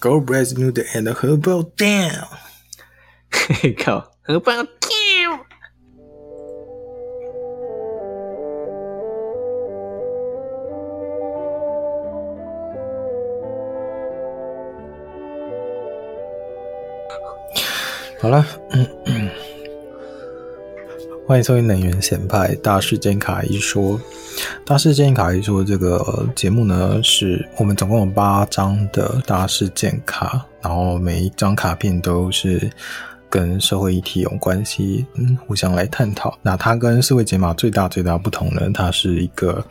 Go Brass New 的 and 荷包 down，嘿靠，荷包 down。好了，嗯嗯，欢迎收听能源显派大事件卡一说。大事件卡一说这个节目呢，是我们总共有八张的大事件卡，然后每一张卡片都是跟社会议题有关系，嗯，互相来探讨。那它跟社会解码最大最大不同呢，它是一个。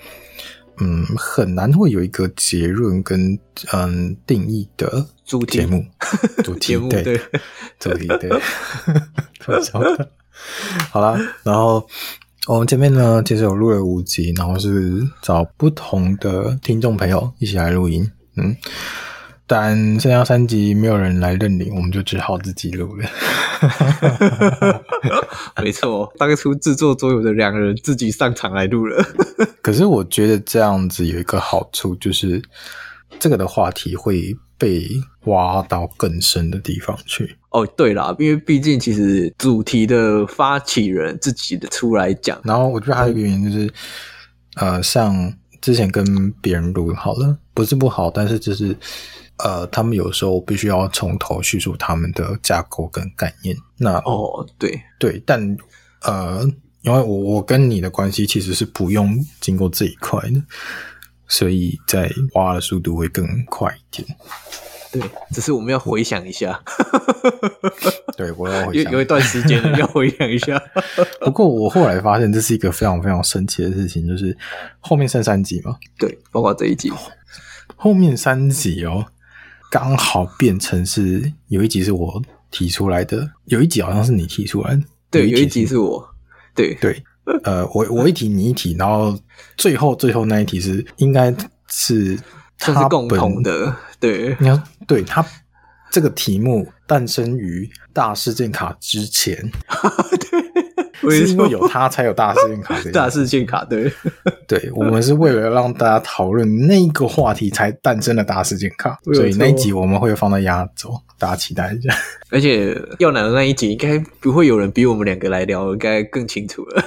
嗯，很难会有一个结论跟嗯定义的主题。节目，主题对，主题对。好啦，然后我们前面呢，其实有录了五集，然后是找不同的听众朋友一起来录音，嗯。但剩下三集没有人来认领，我们就只好自己录了。没错，当初制作桌游的两个人自己上场来录了。可是我觉得这样子有一个好处，就是这个的话题会被挖到更深的地方去。哦，对啦，因为毕竟其实主题的发起人自己的出来讲，然后我觉得还有一个原因就是，呃，像之前跟别人录好了，不是不好，但是就是。呃，他们有时候必须要从头叙述他们的架构跟概念。那哦，对对，但呃，因为我我跟你的关系其实是不用经过这一块的，所以在挖的速度会更快一点。对，只是我们要回想一下。对，我要回想有有一段时间要回想一下。不过我后来发现这是一个非常非常神奇的事情，就是后面剩三集嘛。对，包括这一集，后面三集哦。刚好变成是有一集是我提出来的，有一集好像是你提出来的，对，有一集是我，对。对，呃，我我一提你一提，然后最后最后那一题是应该是它是共同的，对，你要对它这个题目诞生于大事件卡之前，对。是因为有他才有大事件卡，大事件卡对，对，我们是为了让大家讨论那个话题才诞生了大事件卡，所以那一集我们会放在压轴，大家期待一下。而且要来的那一集应该不会有人比我们两个来聊，应该更清楚了。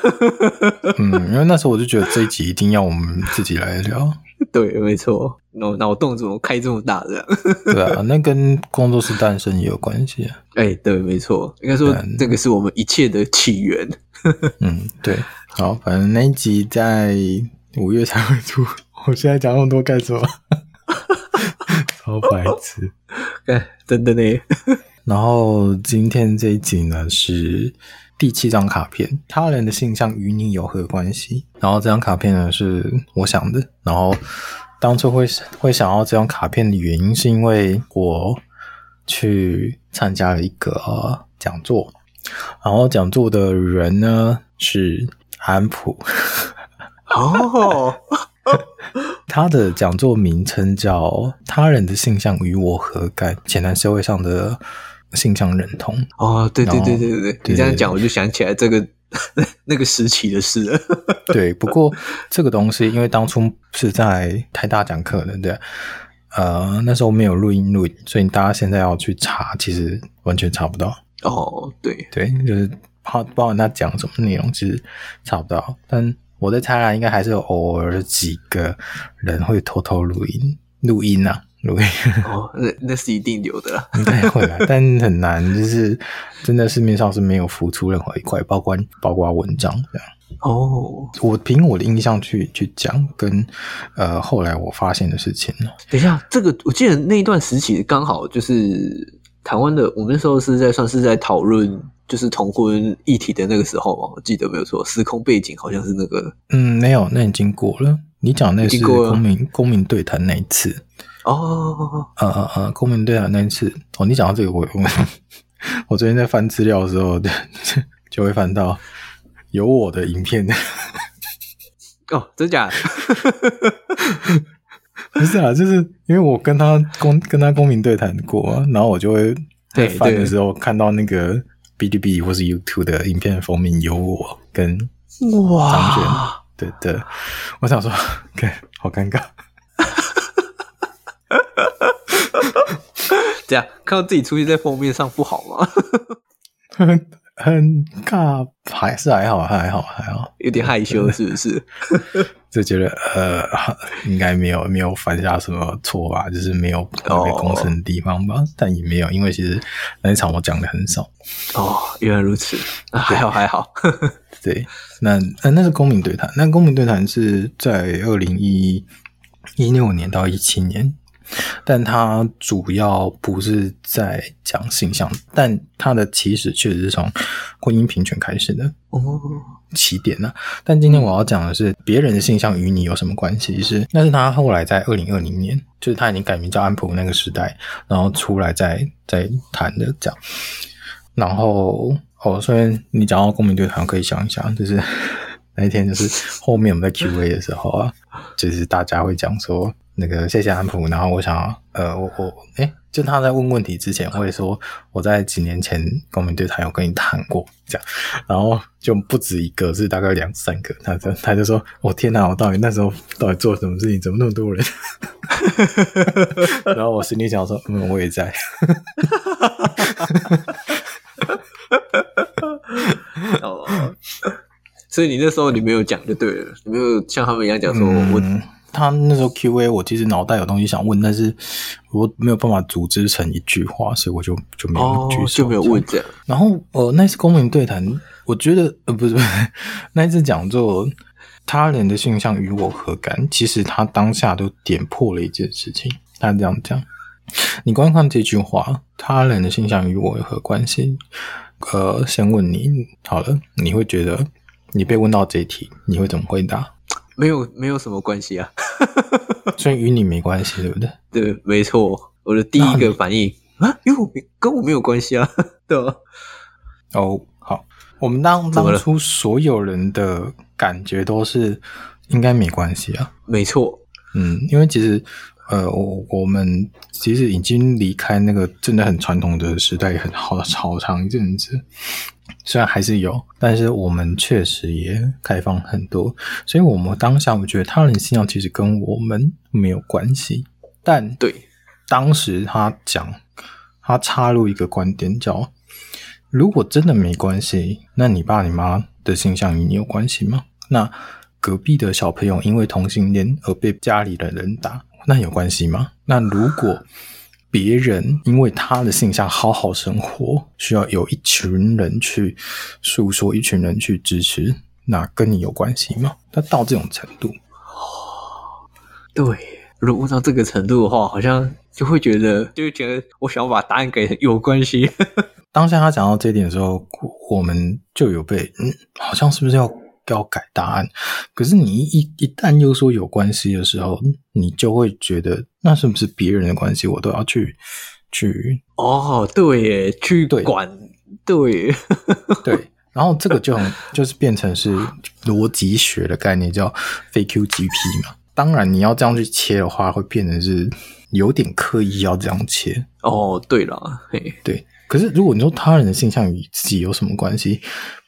嗯，因为那时候我就觉得这一集一定要我们自己来聊。对，没错，脑脑洞怎么开这么大这样？对啊，那跟工作室诞生也有关系啊。哎、欸，对，没错，应该说这个是我们一切的起源。嗯，对，好，反正那一集在五月才会出。我现在讲那么多干什么？超白痴，哎，真的呢。然后今天这一集呢是第七张卡片，他人的性向与你有何关系？然后这张卡片呢是我想的，然后当初会会想要这张卡片的原因是因为我去参加了一个讲座。然后讲座的人呢是安普哦，他的讲座名称叫《他人的性向与我何干？浅谈社会上的性向认同》。哦，对对对对对对，你这样讲我就想起来这个 那个时期的事了。对，不过这个东西因为当初是在台大讲课的，对，呃，那时候没有录音录音，所以大家现在要去查，其实完全查不到。哦，对对，就是怕不知道他讲什么内容，其实查不到。但我在猜啊，应该还是有偶尔几个人会偷偷录音，录音啊，录音。哦，那那是一定有的啦，应该会啊，但很难，就是真的市面上是没有浮出任何一块，包括包括文章这样。哦，我凭我的印象去去讲，跟呃后来我发现的事情呢。等一下，这个我记得那一段时期刚好就是。台湾的，我们那时候是在算是在讨论就是同婚议题的那个时候嘛，我记得没有错，时空背景好像是那个，嗯，没有，那已经过了。你讲那是公民公民对谈那一次哦，啊啊啊，公民对谈那一次。哦，你讲到这个我我 我昨天在翻资料的时候 就会翻到有我的影片。哦，真假？不是啊，就是因为我跟他公跟他公民对谈过啊，然后我就会在翻的时候看到那个哔哩哔哩或是 YouTube 的影片封面有我跟哇。张轩，对对，我想说，看好尴尬。这样看到自己出现在封面上不好吗？很很尬，还是还好，还好，还好，有点害羞，是不是？就觉得呃，应该没有没有犯下什么错吧，就是没有特别公正的地方吧，oh. 但也没有，因为其实那一场我讲的很少。哦，oh, 原来如此，还好还好。对，那呃那是公民对谈，那公民对谈是在二零一一六年到一七年。但他主要不是在讲性向，但他的起始确实是从婚姻平权开始的哦，起点呢、啊。但今天我要讲的是，别人的性向与你有什么关系？是那是他后来在二零二零年，就是他已经改名叫安普那个时代，然后出来再再谈的讲。然后哦，所以你讲到公民对谈，可以想一想，就是 那一天，就是后面我们在 Q&A 的时候啊，就是大家会讲说。那个谢谢安普，然后我想，呃，我我诶，就他在问问题之前会说，我在几年前公民对谈有跟你谈过这样，然后就不止一个，是大概两三个，他就他就说，我、哦、天哪，我到底那时候到底做什么事情，怎么那么多人？然后我心里想说，嗯，我也在。哦，所以你那时候你没有讲就对了，你没有像他们一样讲说，嗯、我。他那时候 Q&A，我其实脑袋有东西想问，但是我没有办法组织成一句话，所以我就就没有举手，哦，就没有问这样。然后呃，那次公民对谈，我觉得呃 不是不是那一次讲座，他人的性向与我何干？其实他当下都点破了一件事情。他这样讲，你观看这句话，他人的性向与我有何关系？呃，先问你好了，你会觉得你被问到这一题，你会怎么回答？没有，没有什么关系啊，所以与你没关系，对不对？对，没错。我的第一个反应啊，因为我跟我没有关系啊，对吧？哦，好，我们当当初所有人的感觉都是应该没关系啊，没错。嗯，因为其实呃，我我们其实已经离开那个真的很传统的时代很好好长一阵子。虽然还是有，但是我们确实也开放很多，所以我们当下我觉得他人信仰其实跟我们没有关系。但对当时他讲，他插入一个观点叫：如果真的没关系，那你爸你妈的性向与你有关系吗？那隔壁的小朋友因为同性恋而被家里的人打，那有关系吗？那如果别人因为他的性向好好生活，需要有一群人去诉说，一群人去支持，那跟你有关系吗？他到这种程度，哦，对，如果到这个程度的话，好像就会觉得，就会觉得我想要把答案给有关系。当下他讲到这一点的时候，我们就有被，嗯，好像是不是要？要改答案，可是你一一旦又说有关系的时候，你就会觉得那是不是别人的关系，我都要去去哦，对耶，去管，对对，对，然后这个就很就是变成是逻辑学的概念，叫非 QGP 嘛。当然，你要这样去切的话，会变成是有点刻意要这样切。哦，对了，嘿，对。可是如果你说他人的性向与自己有什么关系？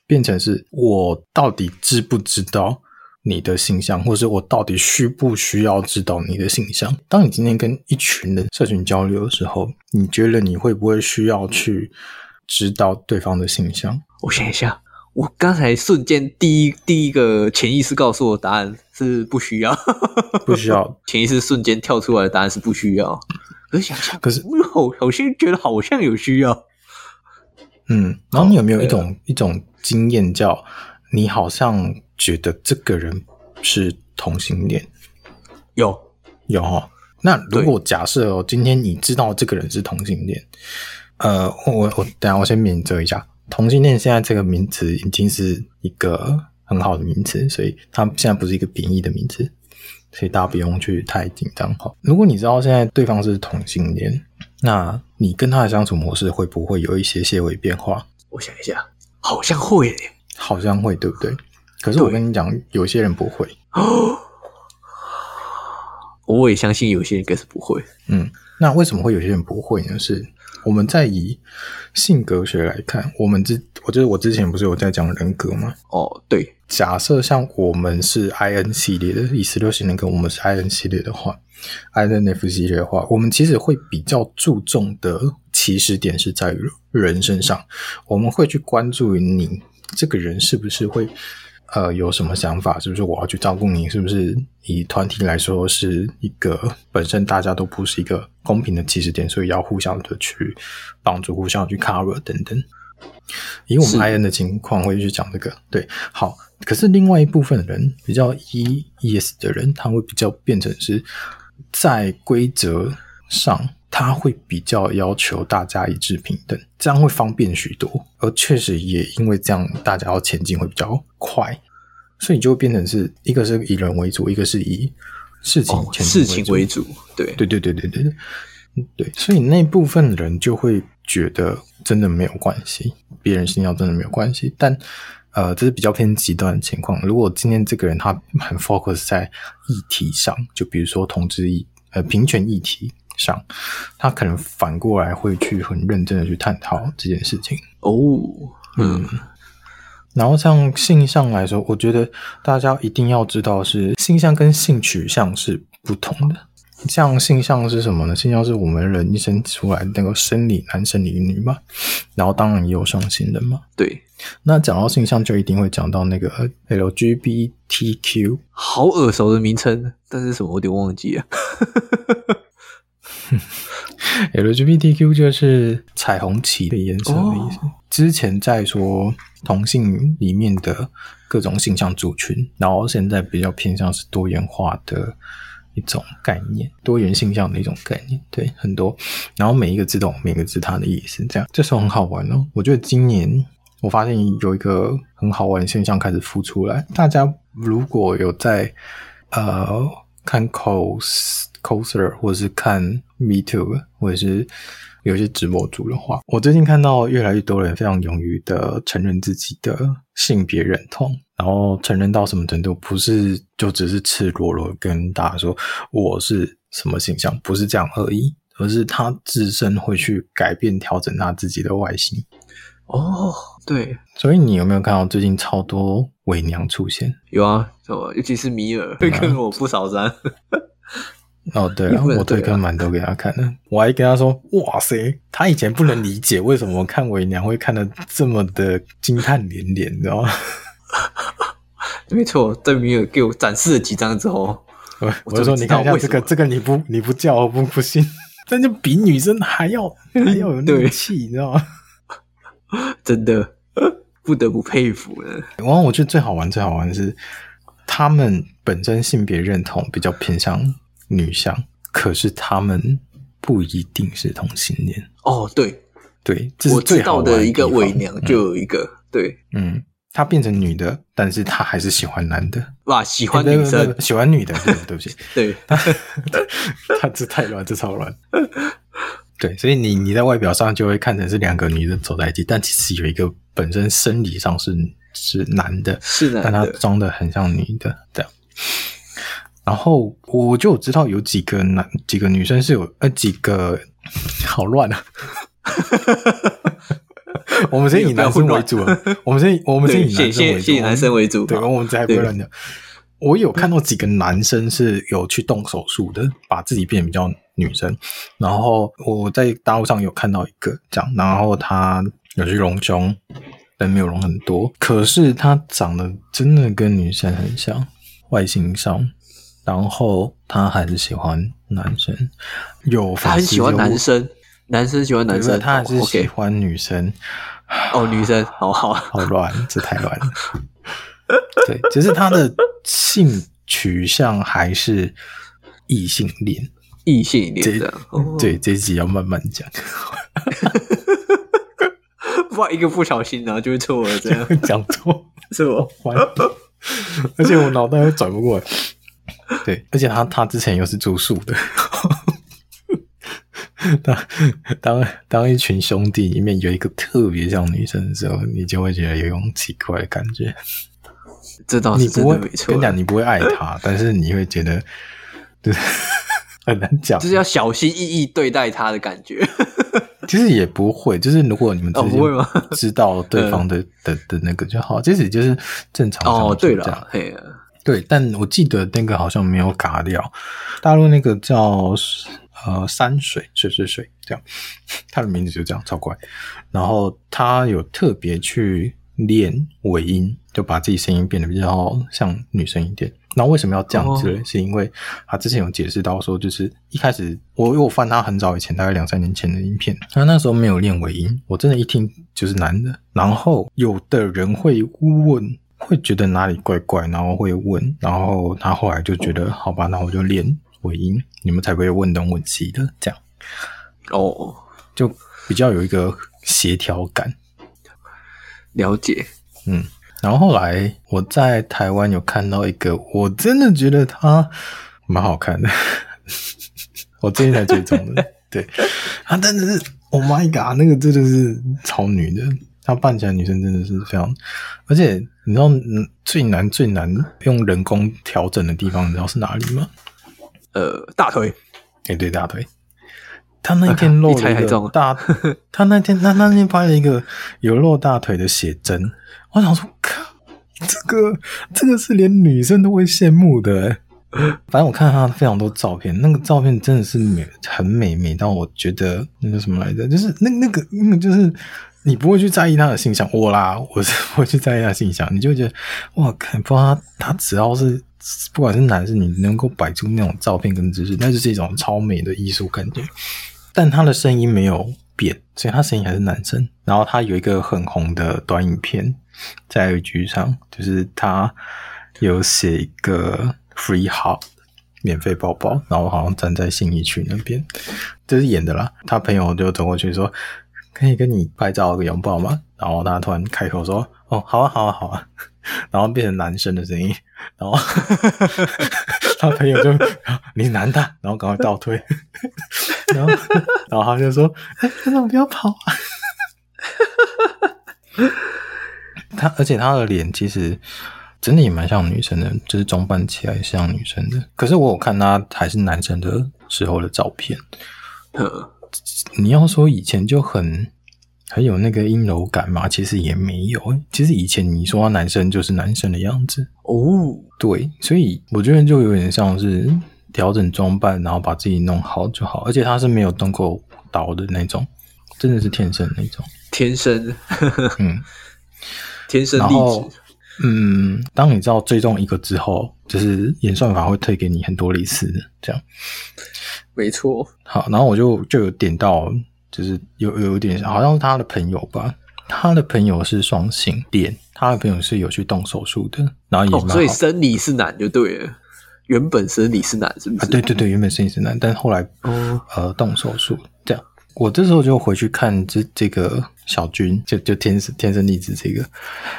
变成是我到底知不知道你的形象，或是我到底需不需要知道你的形象？当你今天跟一群人社群交流的时候，你觉得你会不会需要去知道对方的形象？我想一下，我刚才瞬间第一第一个潜意识告诉我答案是不需要，不需要。潜意识瞬间跳出来的答案是不需要。可是想想，可是我好像觉得好像有需要。嗯，然后你有没有一种、哦、一种经验，叫你好像觉得这个人是同性恋？有有哦。那如果假设哦，今天你知道这个人是同性恋，呃，我我等下我先免责一下，同性恋现在这个名词已经是一个很好的名词，所以它现在不是一个贬义的名词，所以大家不用去太紧张哈。如果你知道现在对方是同性恋，那你跟他的相处模式会不会有一些些微变化？我想一下，好像会耶，好像会，对不对？可是我跟你讲，有些人不会。哦，我也相信有些人应该是不会。嗯，那为什么会有些人不会呢？是我们在以性格学来看，我们之，我就是我之前不是有在讲人格吗？哦，对，假设像我们是 IN 系列的，以十六型人格，我们是 IN 系列的话，INF 系列的话，我们其实会比较注重的起始点是在于人身上，我们会去关注于你这个人是不是会。呃，有什么想法？是不是我要去照顾你？是不是以团体来说是一个本身大家都不是一个公平的起始点，所以要互相的去帮助、互相去 cover 等等。以我们 IN 的情况会去讲这个，对，好。可是另外一部分人比较 EES 的人，他会比较变成是在规则上。他会比较要求大家一致平等，这样会方便许多，而确实也因为这样，大家要前进会比较快，所以就会变成是一个是以人为主，一个是以事情事情为主，对对对对对对对，对，所以那部分人就会觉得真的没有关系，别人信仰真的没有关系，但呃，这是比较偏极端的情况。如果今天这个人他很 focus 在议题上，就比如说同志议呃平权议题。上，他可能反过来会去很认真的去探讨这件事情哦，嗯，然后像性向来说，我觉得大家一定要知道是性向跟性取向是不同的。像性向是什么呢？性向是我们人一生出来那个生理男生理女嘛，然后当然也有双性人嘛。对，那讲到性向就一定会讲到那个 LGBTQ，好耳熟的名称，但是什么我有点忘记了。LGBTQ 就是彩虹旗的颜色的意思。Oh. 之前在说同性里面的各种性向族群，然后现在比较偏向是多元化的一种概念，多元性向的一种概念。对，很多，然后每一个字都每个字它的意思，这样这时候很好玩哦。我觉得今年我发现有一个很好玩的现象开始浮出来，大家如果有在呃看 cos。Coser 或者是看 MeToo 或者是有些直播主的话，我最近看到越来越多人非常勇于的承认自己的性别认同，然后承认到什么程度，不是就只是赤裸裸跟大家说我是什么形象，不是这样而已，而是他自身会去改变调整他自己的外形。哦，对，所以你有没有看到最近超多伪娘出现？有啊，尤其是米尔会跟我不少赞。哦，对了，我推跟蛮多给他看的，我还跟他说：“哇塞，他以前不能理解为什么看伪娘会看得这么的惊叹连连，你知道吗？”没错，在米尔给我展示了几张之后，我我就说：“你看一下这个，这个你不你不叫我不不信，这就比女生还要还要有 那个气，你知道吗？真的不得不佩服了。然后我觉得最好玩最好玩的是，他们本身性别认同比较偏向。女相，可是他们不一定是同性恋哦。对对，这是最好我知道的一个伪娘，就有一个、嗯、对，嗯，她变成女的，但是她还是喜欢男的。哇，喜欢女生，欸、喜欢女的，对，对不起，对，他这太乱，这超乱。对，所以你你在外表上就会看成是两个女的走在一起，但其实有一个本身生理上是是男的，是男的，但他装的很像女的，这样。然后我就知道有几个男几个女生是有呃几个 好乱啊，我们先以男生为主，我们先我们先以男生为主，先以男生为主，对，我们再不会乱讲。我有看到几个男生是有去动手术的，把自己变得比较女生。然后我在大陆上有看到一个这样，然后他有去隆胸，但没有隆很多，可是他长得真的跟女生很像，外形上。然后他还是喜欢男生，有他很喜欢男生，男生喜欢男生，他还是喜欢女生。哦，女生，好好好乱，这太乱了。对，只是他的性取向还是异性恋，异性恋这样。哦、对，这集要慢慢讲。不然一个不小心然后就会错了，这样 讲错是我完，而且我脑袋又转不过来。对，而且他他之前又是住宿的，当当当一群兄弟里面有一个特别像女生的时候，你就会觉得有一种奇怪的感觉。这倒是真的没错。跟你讲，你不会爱他，但是你会觉得，对，很难讲，就是要小心翼翼对待他的感觉。其实也不会，就是如果你们之间知道对方的、哦、的的那个就好，其实就是正常哦。对了，嘿，对，但我记得那个好像没有嘎掉，大陆那个叫呃山水水水水这样，他的名字就这样超怪，然后他有特别去练尾音，就把自己声音变得比较像女生一点。那为什么要这样子呢？Oh. 是因为他之前有解释到说，就是一开始我因为我翻他很早以前，大概两三年前的影片，他那时候没有练尾音，我真的一听就是男的。然后有的人会问，会觉得哪里怪怪，然后会问，然后他后来就觉得好吧，那我就练尾音，你们才不会问东问西的这样。哦，oh. 就比较有一个协调感，了解，嗯。然后后来我在台湾有看到一个，我真的觉得他蛮好看的，我最近才追踪的。对，他真的是，Oh my god，那个真的是超女的，她扮起来女生真的是非常，而且你知道最难最难用人工调整的地方，你知道是哪里吗？呃，大腿。哎，对，大腿。他那天 露了一个大，他那天他那天拍了一个有露大腿的写真。我想说，靠，这个这个是连女生都会羡慕的欸。反正我看他非常多照片，那个照片真的是美，很美，美到我觉得那个什么来着，就是那那个，那个就是你不会去在意他的形象，我啦，我是不会去在意他的形象，你就会觉得哇，看不他他只要是不管是男是女，能够摆出那种照片跟姿势，那就是一种超美的艺术感觉。但他的声音没有变，所以他声音还是男生。然后他有一个很红的短影片。在 IG 上，就是他有写一个 free hug 免费抱抱，然后好像站在信义区那边，这是演的啦。他朋友就走过去说：“可以跟你拍照个拥抱吗？”然后他突然开口说：“哦，好啊，好啊，好啊。”然后变成男生的声音，然后 他朋友就：“你男的？”然后赶快倒退，然后然后他就说：“哎，你怎么不要跑啊？”他而且他的脸其实真的也蛮像女生的，就是装扮起来像女生的。可是我有看他还是男生的时候的照片。呵你要说以前就很很有那个阴柔感嘛，其实也没有。其实以前你说他男生就是男生的样子。哦，对，所以我觉得就有点像是调整装扮，然后把自己弄好就好。而且他是没有动过刀的那种，真的是天生那种，天生，嗯。天生丽质，嗯，当你知道追踪一个之后，就是演算法会推给你很多类似的，这样，没错。好，然后我就就有点到，就是有有点好像是他的朋友吧，他的朋友是双性恋，他的朋友是有去动手术的，然后也、哦、所以生理是男就对了，原本生理是男是不是？啊、对对对，原本生理是男，但后来、哦、呃动手术这样。我这时候就回去看这这个小军，就就天生天生丽质这个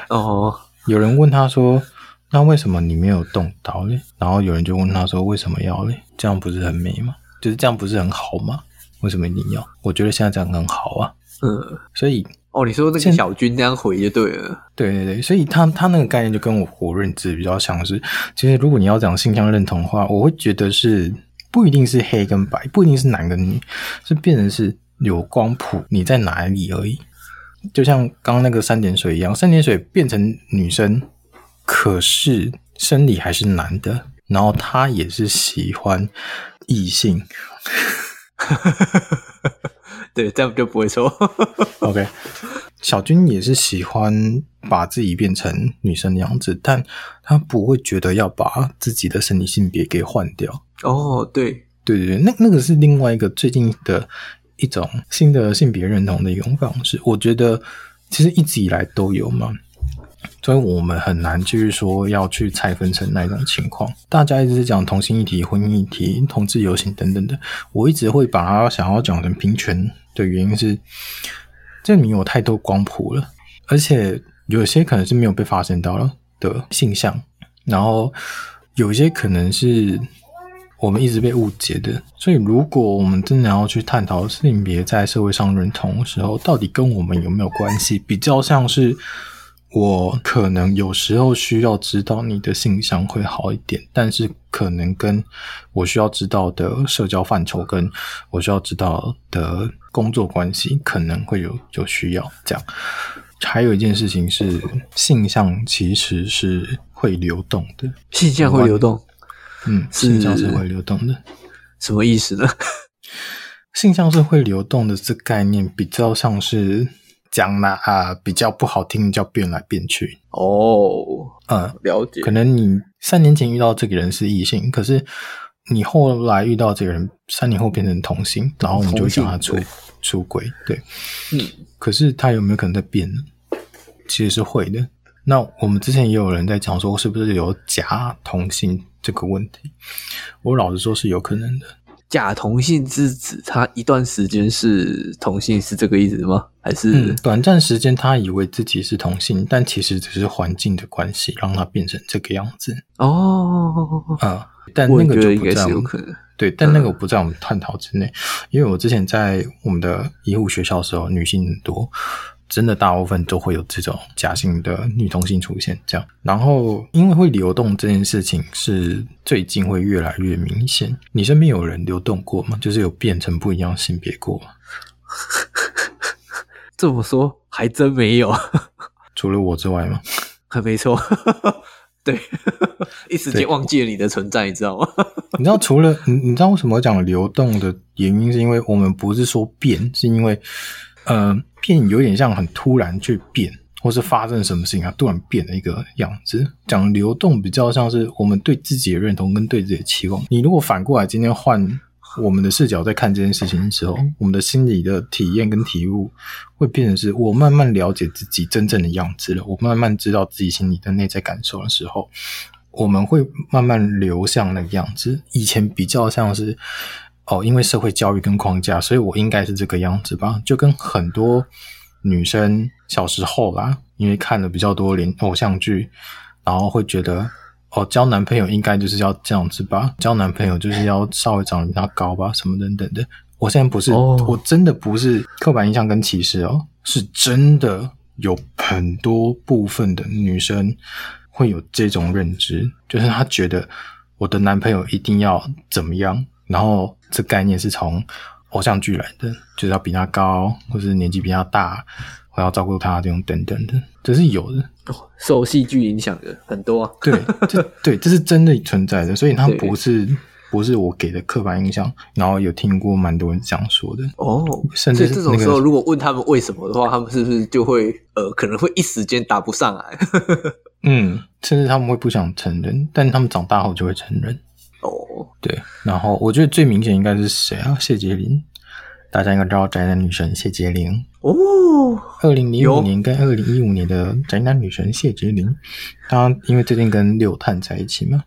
哦。有人问他说：“那为什么你没有动刀嘞？”然后有人就问他说：“为什么要嘞？这样不是很美吗？就是这样不是很好吗？为什么一定要？我觉得现在这样很好啊。”嗯，所以哦，你说那个小军这样回就对了。对对对，所以他他那个概念就跟我我认知比较像是，其实如果你要讲性向认同的话，我会觉得是不一定是黑跟白，不一定是男跟女，是变成是。有光谱，你在哪里而已？就像刚刚那个三点水一样，三点水变成女生，可是生理还是男的，然后他也是喜欢异性。对，这样就不会错。OK，小军也是喜欢把自己变成女生的样子，但他不会觉得要把自己的生理性别给换掉。哦，对，对对对，那那个是另外一个最近的。一种新的性别认同的一种方式，我觉得其实一直以来都有嘛，所以我们很难就是说要去拆分成那种情况。大家一直是讲同性议题、婚姻议题、同志游行等等的，我一直会把它想要讲成平权的原因是，这里面有太多光谱了，而且有些可能是没有被发现到了的性向，然后有一些可能是。我们一直被误解的，所以如果我们真的要去探讨性别在社会上认同的时候，到底跟我们有没有关系？比较像是我可能有时候需要知道你的性向会好一点，但是可能跟我需要知道的社交范畴，跟我需要知道的工作关系，可能会有有需要这样。还有一件事情是，性向其实是会流动的，性向会流动，嗯，性向是会流动的，什么意思呢？性向是会流动的，这概念比较像是。讲呢啊，比较不好听，叫变来变去哦。嗯，了解。可能你三年前遇到这个人是异性，可是你后来遇到这个人，三年后变成同性，然后我们就会叫他出出轨。对，嗯。可是他有没有可能在变呢？其实是会的。那我们之前也有人在讲说，是不是有假同性这个问题？我老实说，是有可能的。假同性之子，他一段时间是同性，是这个意思吗？还是、嗯、短暂时间他以为自己是同性，但其实只是环境的关系让他变成这个样子哦。啊、嗯，但那个就不在我们可能对，但那个不在我们探讨之内、嗯，因为我之前在我们的医护学校的时候，女性很多。真的大部分都会有这种假性的女同性出现，这样。然后因为会流动这件事情是最近会越来越明显。你身边有人流动过吗？就是有变成不一样性别过吗？这么说还真没有，除了我之外吗？还没错，对，一时间忘记了你的存在，你知道吗？你知道除了你，你知道为什么讲流动的原因，是因为我们不是说变，是因为。呃，变有点像很突然去变，或是发生什么事情啊，突然变的一个样子。讲流动比较像是我们对自己的认同跟对自己的期望。你如果反过来今天换我们的视角在看这件事情的时候，我们的心理的体验跟体悟会变成是我慢慢了解自己真正的样子了，我慢慢知道自己心里的内在感受的时候，我们会慢慢流向那个样子。以前比较像是。哦，因为社会教育跟框架，所以我应该是这个样子吧？就跟很多女生小时候啦，因为看了比较多连偶像剧，然后会觉得哦，交男朋友应该就是要这样子吧？交男朋友就是要稍微长得比较高吧？什么等等的。我现在不是，oh. 我真的不是刻板印象跟歧视哦，是真的有很多部分的女生会有这种认知，就是她觉得我的男朋友一定要怎么样。然后这概念是从偶像剧来的，就是要比他高，或是年纪比他大，我要照顾他这种等等的，这是有的。哦、受戏剧影响的很多、啊，对，这对这是真的存在的，所以他不是不是我给的刻板印象。然后有听过蛮多人这样说的哦，甚至、那个、这种时候如果问他们为什么的话，他们是不是就会呃可能会一时间答不上来？嗯，甚至他们会不想承认，但他们长大后就会承认。哦，对，然后我觉得最明显应该是谁啊？谢婕铃，大家应该知道宅男女神谢婕铃哦。二零零五年跟二零一五年的宅男女神谢婕铃，她因为最近跟六探在一起嘛，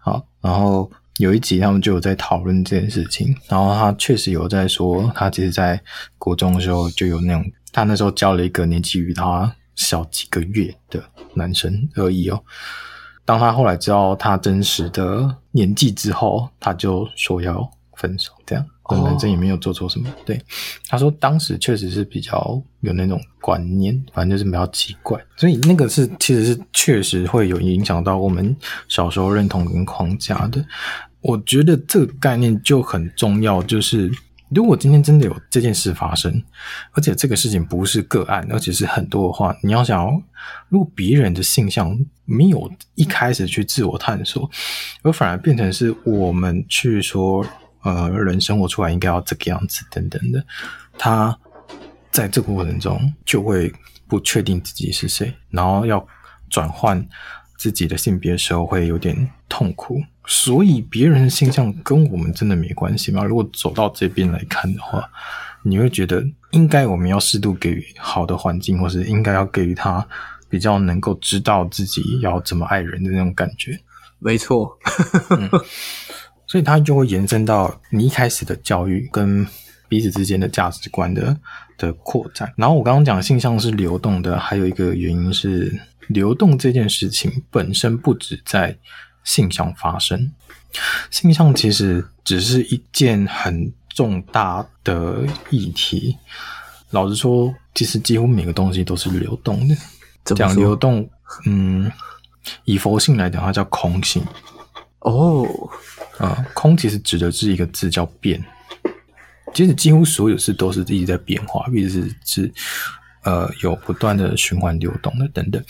好，然后有一集他们就有在讨论这件事情，然后她确实有在说，她其实在国中的时候就有那种，她那时候交了一个年纪比她小几个月的男生而已哦。当他后来知道他真实的年纪之后，他就说要分手，这样，那男生也没有做错什么。对，他说当时确实是比较有那种观念，反正就是比较奇怪，所以那个是其实是确实会有影响到我们小时候认同跟框架的。我觉得这个概念就很重要，就是。如果今天真的有这件事发生，而且这个事情不是个案，而且是很多的话，你要想，如果别人的性向没有一开始去自我探索，而反而变成是我们去说，呃，人生活出来应该要这个样子等等的，他在这个过程中就会不确定自己是谁，然后要转换自己的性别的时候会有点痛苦。所以别人的性向跟我们真的没关系吗？如果走到这边来看的话，你会觉得应该我们要适度给予好的环境，或是应该要给予他比较能够知道自己要怎么爱人的那种感觉。没错，嗯，所以他就会延伸到你一开始的教育跟彼此之间的价值观的的扩展。然后我刚刚讲性向是流动的，还有一个原因是流动这件事情本身不止在。性向发生，性向其实只是一件很重大的议题。老实说，其实几乎每个东西都是流动的。讲流动，嗯，以佛性来讲，它叫空性。哦，啊，空其实指的是一个字叫变。其实几乎所有事都是一直在变化，一直是是呃有不断的循环流动的等等。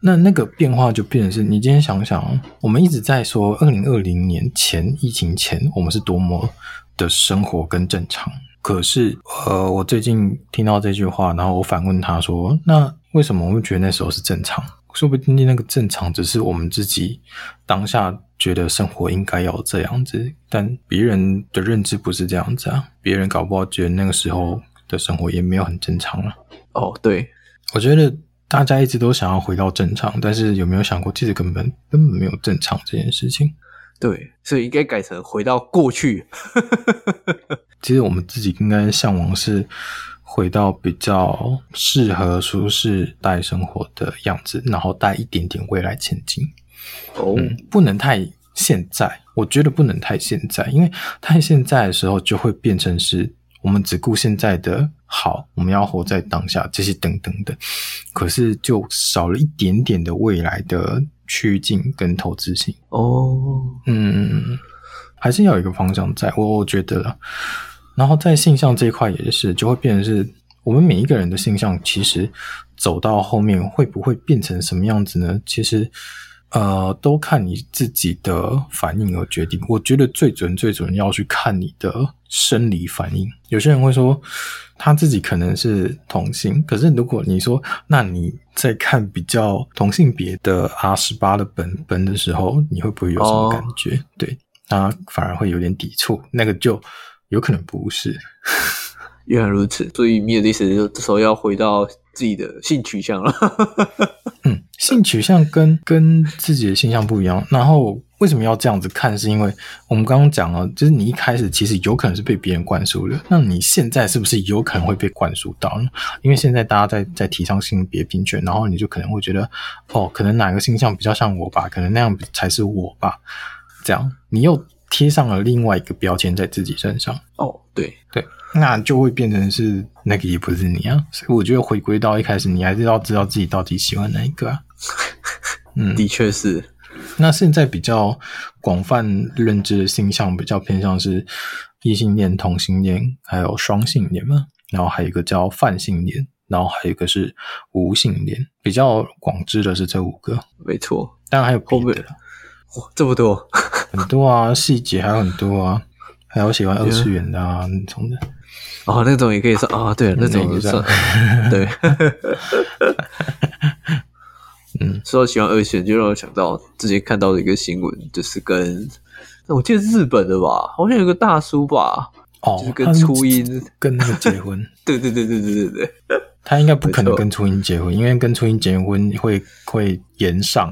那那个变化就变成是，你今天想想，我们一直在说二零二零年前疫情前，我们是多么的生活跟正常。可是，呃，我最近听到这句话，然后我反问他说：“那为什么我们觉得那时候是正常？说不定那个正常只是我们自己当下觉得生活应该要这样子，但别人的认知不是这样子啊。别人搞不好觉得那个时候的生活也没有很正常了。”哦，对，我觉得大家一直都想要回到正常，但是有没有想过，其实根本根本没有正常这件事情？对，所以应该改成回到过去。其实我们自己应该向往是回到比较适合舒适带生活的样子，然后带一点点未来前进。哦、嗯，不能太现在，我觉得不能太现在，因为太现在的时候就会变成是我们只顾现在的好，我们要活在当下，这些等等的，可是就少了一点点的未来的。趋近跟投资性哦，嗯，还是要有一个方向在，我我觉得了。然后在性向这一块也是，就会变成是我们每一个人的性向，其实走到后面会不会变成什么样子呢？其实。呃，都看你自己的反应而决定。我觉得最准、最准要去看你的生理反应。有些人会说他自己可能是同性，可是如果你说，那你在看比较同性别的 R 十八的本本的时候，你会不会有什么感觉？哦、对，他反而会有点抵触。那个就有可能不是。原来如此，所以米尔的意思就这时候要回到自己的性取向了。嗯，性取向跟跟自己的性向不一样。然后为什么要这样子看？是因为我们刚刚讲了，就是你一开始其实有可能是被别人灌输的。那你现在是不是有可能会被灌输到呢？因为现在大家在在提倡性别平权，然后你就可能会觉得，哦，可能哪个性向比较像我吧？可能那样才是我吧？这样你又贴上了另外一个标签在自己身上。哦，对对。那就会变成是那个也不是你啊，所以我觉得回归到一开始，你还是要知道自己到底喜欢哪一个啊。嗯，的确是。那现在比较广泛认知的性向，比较偏向是异性恋、同性恋，还有双性恋嘛。然后还有一个叫泛性恋，然后还有一个是无性恋。比较广知的是这五个，没错。当然还有别的了，哇，这么多，很多啊，细节还有很多啊，还有喜欢二次元的啊那种的。哦，那种也可以算啊、哦，对，那种也算，对。嗯，说到喜欢二选，就让我想到之前看到的一个新闻，就是跟我记得是日本的吧，好像有个大叔吧，哦，就是跟初音跟那个结婚，对对对对对对对，他应该不可能跟初音结婚，因为跟初音结婚会会延上，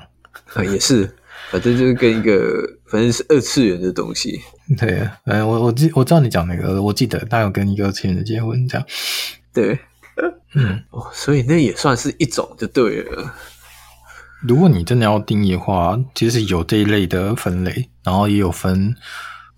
啊，也是，反正就是跟一个反正是二次元的东西。对，哎，我我记我知道你讲那个，我记得他有跟一个二次元的结婚，这样。对，嗯，哦，所以那也算是一种就对了。如果你真的要定义的话，其实有这一类的分类，然后也有分，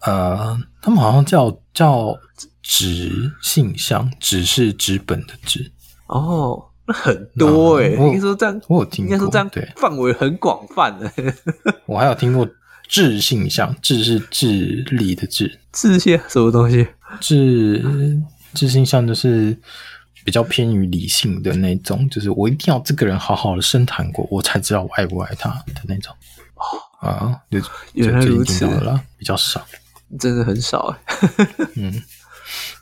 呃，他们好像叫叫指性向，指是指本的指。哦，那很多哎，应该说这样，我有听过，应该说这样，对，范围很广泛的。我还有听过。智性相，智是智力的智，智些什么东西？智智性相就是比较偏于理性的那种，就是我一定要这个人好好的深谈过，我才知道我爱不爱他的那种。啊，就原来如此了，比较少，真的很少哎。嗯。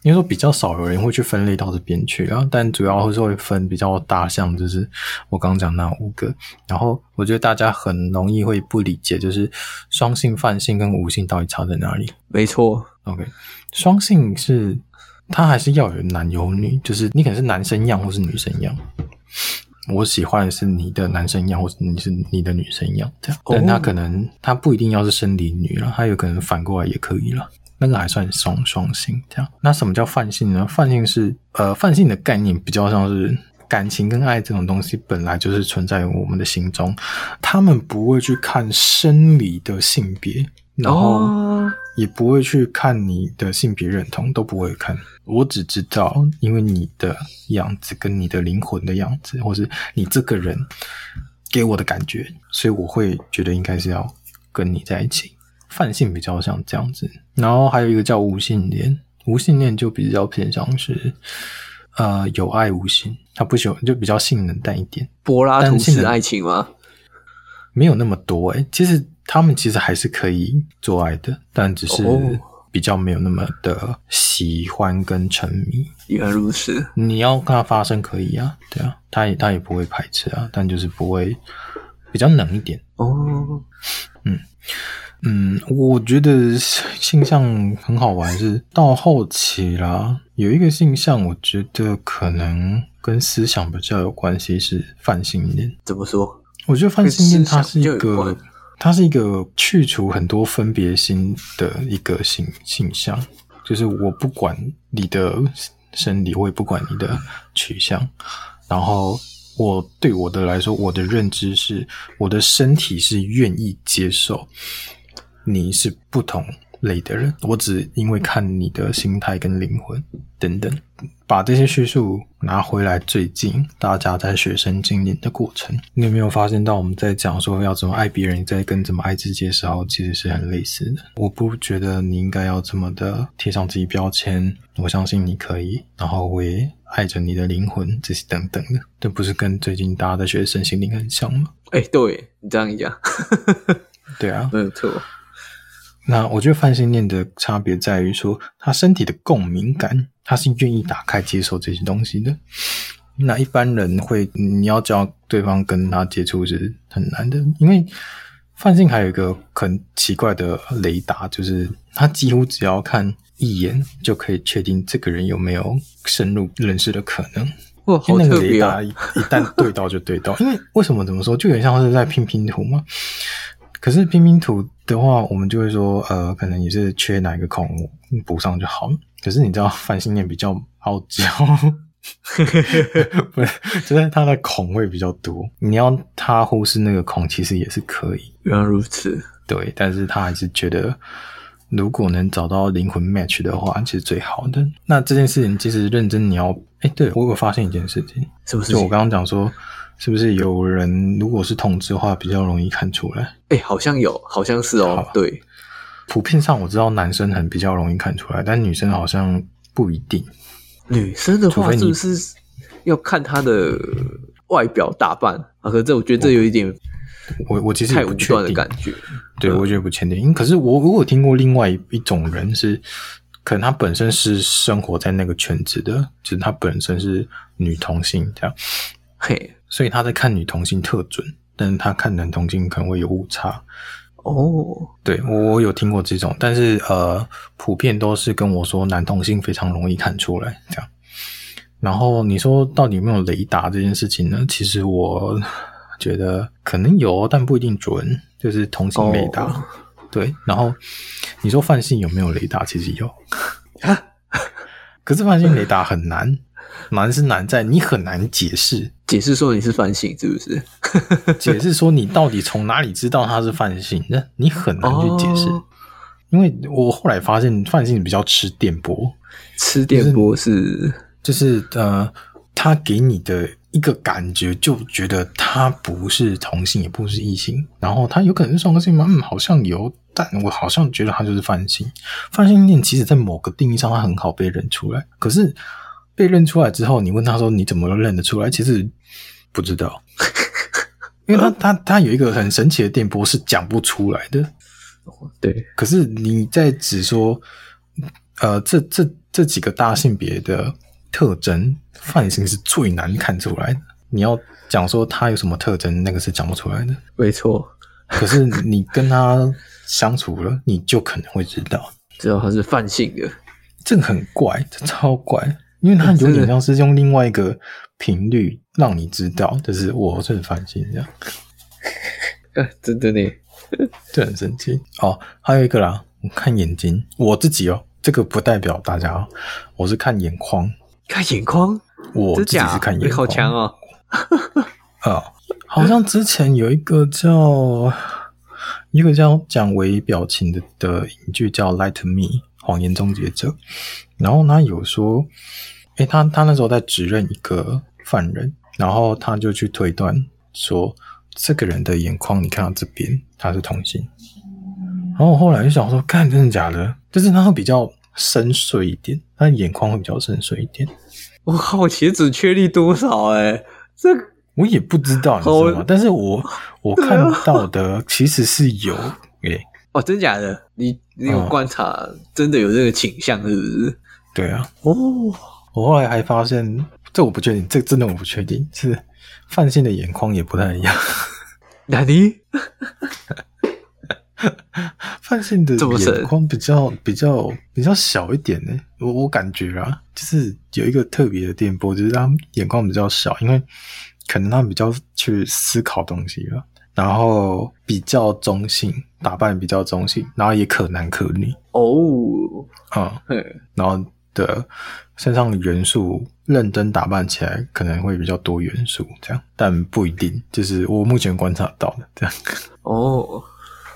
因为说比较少有人会去分类到这边去啊，但主要是会分比较大项，就是我刚刚讲那五个。然后我觉得大家很容易会不理解，就是双性、泛性跟无性到底差在哪里？没错，OK，双性是它还是要有男有女，就是你可能是男生样或是女生样。我喜欢的是你的男生样，或是你是你的女生样这样。但他可能他不一定要是生理女了，他有可能反过来也可以了。那个还算双双性这样，那什么叫泛性呢？泛性是呃，泛性的概念比较像是感情跟爱这种东西本来就是存在于我们的心中，他们不会去看生理的性别，然后也不会去看你的性别认同，都不会看。我只知道，因为你的样子跟你的灵魂的样子，或是你这个人给我的感觉，所以我会觉得应该是要跟你在一起。泛性比较像这样子，然后还有一个叫无性恋，无性恋就比较偏向是呃有爱无性，他不喜欢就比较性冷淡一点。柏拉图式爱情吗？没有那么多诶、欸，其实。他们其实还是可以做爱的，但只是比较没有那么的喜欢跟沉迷。原来如此，你要跟他发生可以啊，对啊，他也他也不会排斥啊，但就是不会比较冷一点。哦，嗯嗯，我觉得性向很好玩，是到后期啦，有一个性向，我觉得可能跟思想比较有关系，是泛性恋。怎么说？我觉得泛性恋它是一个。它是一个去除很多分别心的一个性性向，就是我不管你的生理，我也不管你的取向，然后我对我的来说，我的认知是，我的身体是愿意接受你是不同类的人，我只因为看你的心态跟灵魂等等，把这些叙述拿回来。最近大家在学生经验的过程，你有没有发现到我们在讲说要怎么爱别人，在跟怎么爱自己的时候，其实是很类似的。我不觉得你应该要这么的贴上自己标签，我相信你可以，然后我也爱着你的灵魂，这些等等的，这不是跟最近大家的学生心灵很像吗？哎、欸，对你这样一讲，对啊，没有错。那我觉得泛性恋的差别在于说，他身体的共鸣感，他是愿意打开接受这些东西的。那一般人会，你要叫对方跟他接触是很难的，因为泛性还有一个很奇怪的雷达，就是他几乎只要看一眼就可以确定这个人有没有深入认识的可能。哇，好特别啊！那个雷达一一旦对到就对到，因为为什么怎么说，就有点像是在拼拼图嘛。可是拼拼图的话，我们就会说，呃，可能也是缺哪一个孔补上就好。可是你知道，泛性恋比较傲娇，不是，就是他的孔会比较多。你要他忽视那个孔，其实也是可以。原来如此，对。但是他还是觉得，如果能找到灵魂 match 的话，其实最好的。那这件事情其实认真，你要，哎，对，我有发现一件事情，是不是？就我刚刚讲说。是不是有人如果是同志的话，比较容易看出来？哎、欸，好像有，好像是哦。对，普遍上我知道男生很比较容易看出来，但女生好像不一定。女生的话，是不是要看她的外表打扮啊？可是这我觉得这有一点，我我其实也不确定的感觉。对，我觉得不确定。可是我我有听过另外一种人是，可能他本身是生活在那个圈子的，就是他本身是女同性这样。嘿。所以他在看女同性特准，但是他看男同性可能会有误差。哦，对，我有听过这种，但是呃，普遍都是跟我说男同性非常容易看出来这样。然后你说到底有没有雷达这件事情呢？其实我觉得可能有，但不一定准，就是同性雷达。哦、对，然后你说泛性有没有雷达？其实有，可是泛性雷达很难。难是难在你很难解释，解释说你是泛性是不是？解释说你到底从哪里知道他是泛性？那你很难去解释，哦、因为我后来发现泛性比较吃电波，吃电波是就是、就是、呃，他给你的一个感觉就觉得他不是同性，也不是异性，然后他有可能是双性吗？嗯，好像有，但我好像觉得他就是泛性。泛性恋其实在某个定义上，他很好被认出来，可是。被认出来之后，你问他说：“你怎么都认得出来？”其实不知道，因为他他他有一个很神奇的电波是讲不出来的。对，可是你在只说，呃，这这这几个大性别的特征，泛性是最难看出来的。你要讲说他有什么特征，那个是讲不出来的。没错，可是你跟他相处了，你就可能会知道，知道他是泛性的。这个很怪，这超怪。因为它有点像是用另外一个频率让你知道，就是我是泛性这样。啊，真的呢，这很神奇哦。还有一个啦，我看眼睛，我自己哦，这个不代表大家哦，我是看眼眶，看眼眶，我自己是看眼眶，好强哦。啊，好像之前有一个叫一个叫讲微表情的的影剧叫《to Me》谎言终结者，然后他有说，诶，他他那时候在指认一个犯人，然后他就去推断说，这个人的眼眶，你看到这边他是同性，然后我后来就想说，看真的假的？就是他会比较深邃一点，他的眼眶会比较深邃一点。我靠，我其实准确率多少？诶，这个。我也不知道，你知道吗？但是我 我看到的其实是有，诶、欸，哦，真假的？你你有观察，真的有这个倾向，是不是？对啊，哦，我后来还发现，这我不确定，这真的我不确定，是范信的眼眶也不太一样。哪里？范信的眼眶比较比较比较小一点呢，我我感觉啊，就是有一个特别的电波，就是他眼眶比较小，因为。可能他比较去思考东西了，然后比较中性，打扮比较中性，然后也可男可女哦，啊嗯，然后的身上的元素认真打扮起来可能会比较多元素，这样，但不一定，就是我目前观察到的这样。哦，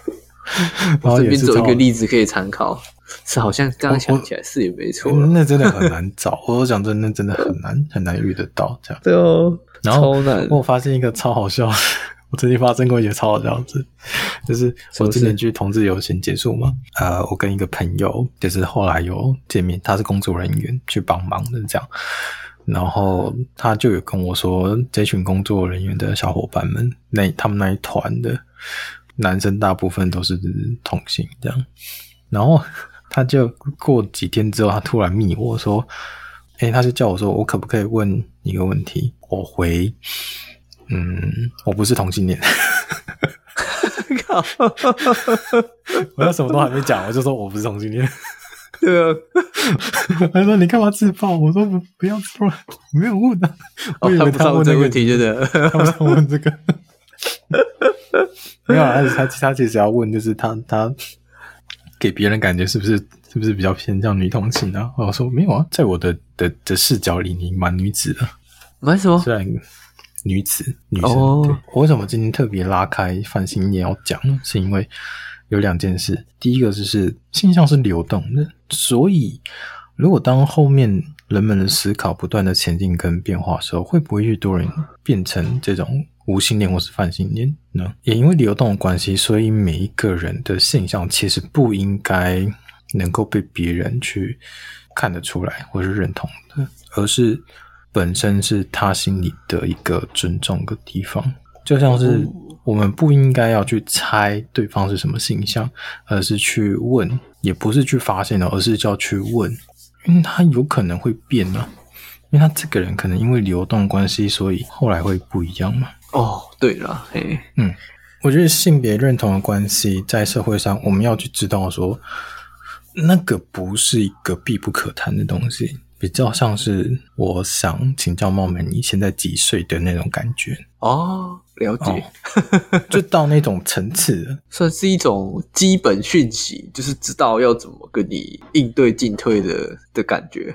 然后这边做一个例子可以参考，是好像刚刚想起来是也没错，那真的很难找，我讲真的，真的很难很难遇得到这样。对哦。然后我发现一个超好笑，我曾经发生过一个超好笑的事，就是我之前去同志游行结束嘛，呃，我跟一个朋友就是后来有见面，他是工作人员去帮忙的这样，然后他就有跟我说，这群工作人员的小伙伴们，那他们那一团的男生大部分都是同性这样，然后他就过几天之后，他突然密我说。哎，他就叫我说，我可不可以问一个问题？我回，嗯，我不是同性恋。靠！我要什么都还没讲，我就说我不是同性恋。对啊。他说你干嘛自爆？我说不不要自爆，没有问的、啊。我以为他问这个问题，对的。他不想问这个。没有，他他他其实要问，就是他他给别人感觉是不是？是不是比较偏向女同性啊？我说没有啊，在我的的的视角里，你蛮女子的。蛮什么？虽然女子女生。Oh. 我为什么今天特别拉开范性也要讲呢？是因为有两件事。第一个就是性向是流动的，所以如果当后面人们的思考不断的前进跟变化的时候，会不会越多人变成这种无性恋或是泛性恋呢？也因为流动的关系，所以每一个人的性向其实不应该。能够被别人去看得出来或是认同的，而是本身是他心里的一个尊重的地方。就像是我们不应该要去猜对方是什么形象，而是去问，也不是去发现的，而是叫去问，因为他有可能会变呢、啊，因为他这个人可能因为流动关系，所以后来会不一样嘛。哦，对了，嘿，嗯，我觉得性别认同的关系在社会上，我们要去知道说。那个不是一个必不可谈的东西，比较像是我想请教茂美，你现在几岁的那种感觉哦，了解，哦、就到那种层次了，算是一种基本讯息，就是知道要怎么跟你应对进退的的感觉。